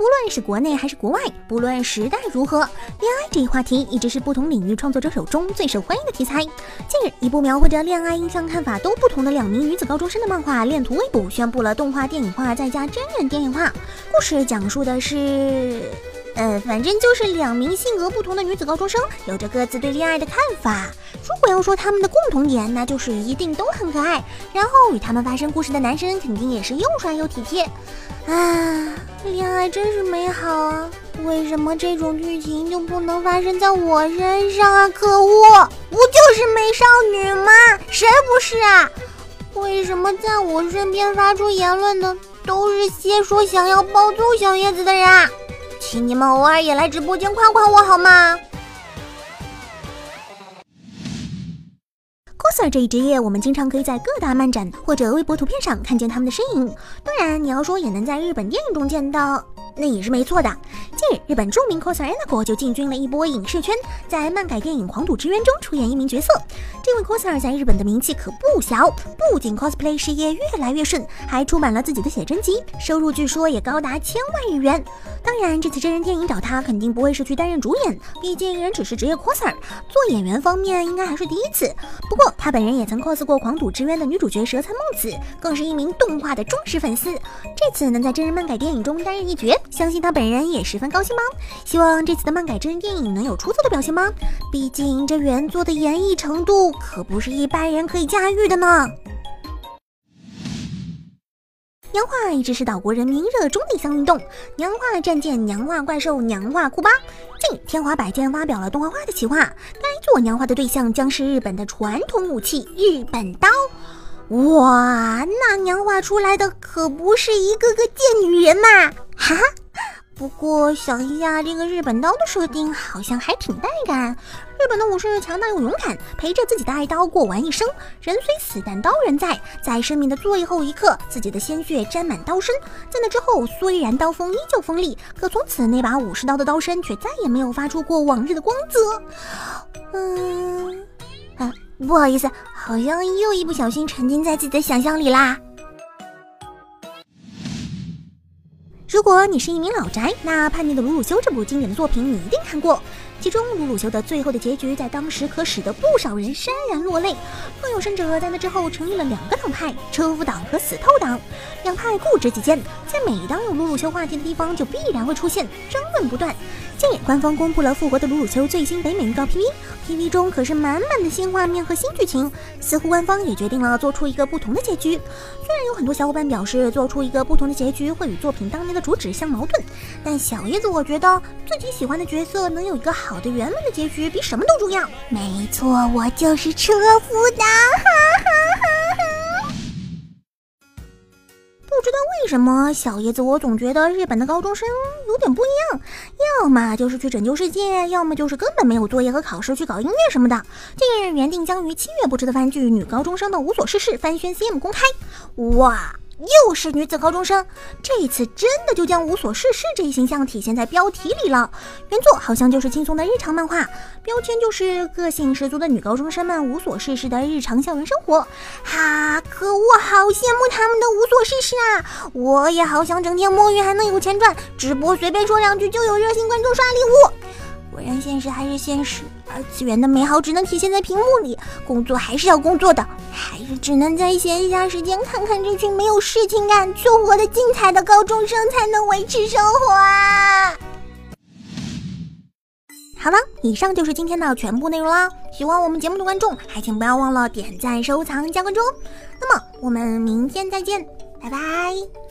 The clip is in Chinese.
不论是国内还是国外，不论时代如何，恋爱这一话题一直是不同领域创作者手中最受欢迎的题材。近日，一部描绘着恋爱印象看法都不同的两名女子高中生的漫画《恋图未卜》宣布了动画电影化再加真人电影化。故事讲述的是，呃，反正就是两名性格不同的女子高中生有着各自对恋爱的看法。如果要说他们的共同点，那就是一定都很可爱。然后与他们发生故事的男生肯定也是又帅又体贴。啊，恋爱真是美好啊！为什么这种剧情就不能发生在我身上啊？可恶，不就是美少女吗？谁不是啊？为什么在我身边发出言论的都是些说想要暴揍小叶子的人？请你们偶尔也来直播间夸夸我好吗？coser 这一职业，我们经常可以在各大漫展或者微博图片上看见他们的身影。当然，你要说也能在日本电影中见到。那也是没错的。近日，日本著名 coser Anago 就进军了一波影视圈，在漫改电影《狂赌之渊》中出演一名角色。这位 coser 在日本的名气可不小，不仅 cosplay 事业越来越顺，还出版了自己的写真集，收入据说也高达千万日元。当然，这次真人电影找他肯定不会是去担任主演，毕竟人只是职业 coser，做演员方面应该还是第一次。不过他本人也曾 cos 过《狂赌之渊》的女主角蛇参梦子，更是一名动画的忠实粉丝。这次能在真人漫改电影中担任一角。相信他本人也十分高兴吗？希望这次的漫改真人电影能有出色的表现吗？毕竟这原作的演绎程度可不是一般人可以驾驭的呢。娘化一直是岛国人民热衷的一项运动，娘化战舰、娘化怪兽、娘化库巴。近，天华百剑发表了动画化的企划，该我娘化的对象将是日本的传统武器——日本刀。哇，那娘化出来的可不是一个个贱女人嘛！哈哈。不过想一下，这个日本刀的设定好像还挺带感。日本的武士强大又勇敢，陪着自己的爱刀过完一生。人虽死，但刀仍在。在生命的最后一刻，自己的鲜血沾满刀身。在那之后，虽然刀锋依旧锋利，可从此那把武士刀的刀身却再也没有发出过往日的光泽。嗯，啊。不好意思，好像又一不小心沉浸在自己的想象里啦。如果你是一名老宅，那《叛逆的鲁鲁修》这部经典的作品你一定看过。其中鲁鲁修的最后的结局，在当时可使得不少人潸然落泪。更有甚者，在那之后成立了两个党派：车夫党和死透党。两派固执己见，在每当有鲁鲁修话题的地方，就必然会出现争论不断。近日，官方公布了复活的鲁鲁修最新北美预告 PV，PV 中可是满满的新画面和新剧情。似乎官方也决定了做出一个不同的结局。虽然有很多小伙伴表示做出一个不同的结局会与作品当年的主旨相矛盾，但小叶子我觉得自己喜欢的角色能有一个好的圆满的结局，比什么都重要。没错，我就是车夫党。哈哈不知道为什么，小叶子我总觉得日本的高中生有点不一样，要么就是去拯救世界，要么就是根本没有作业和考试去搞音乐什么的。近日原定将于七月播出的番剧《女高中生的无所事事》番宣 CM 公开，哇！又是女子高中生，这一次真的就将无所事事这一形象体现在标题里了。原作好像就是轻松的日常漫画，标签就是个性十足的女高中生们无所事事的日常校园生活。哈，可我好羡慕他们的无所事事啊！我也好想整天摸鱼还能有钱赚，直播随便说两句就有热心观众刷礼物。果然，现实还是现实。二次元的美好只能体现在屏幕里，工作还是要工作的，还是只能在闲暇时间看看这群没有事情干却活得精彩的高中生，才能维持生活啊！好了，以上就是今天的全部内容啦。喜欢我们节目的观众，还请不要忘了点赞、收藏、加关注。那么，我们明天再见，拜拜。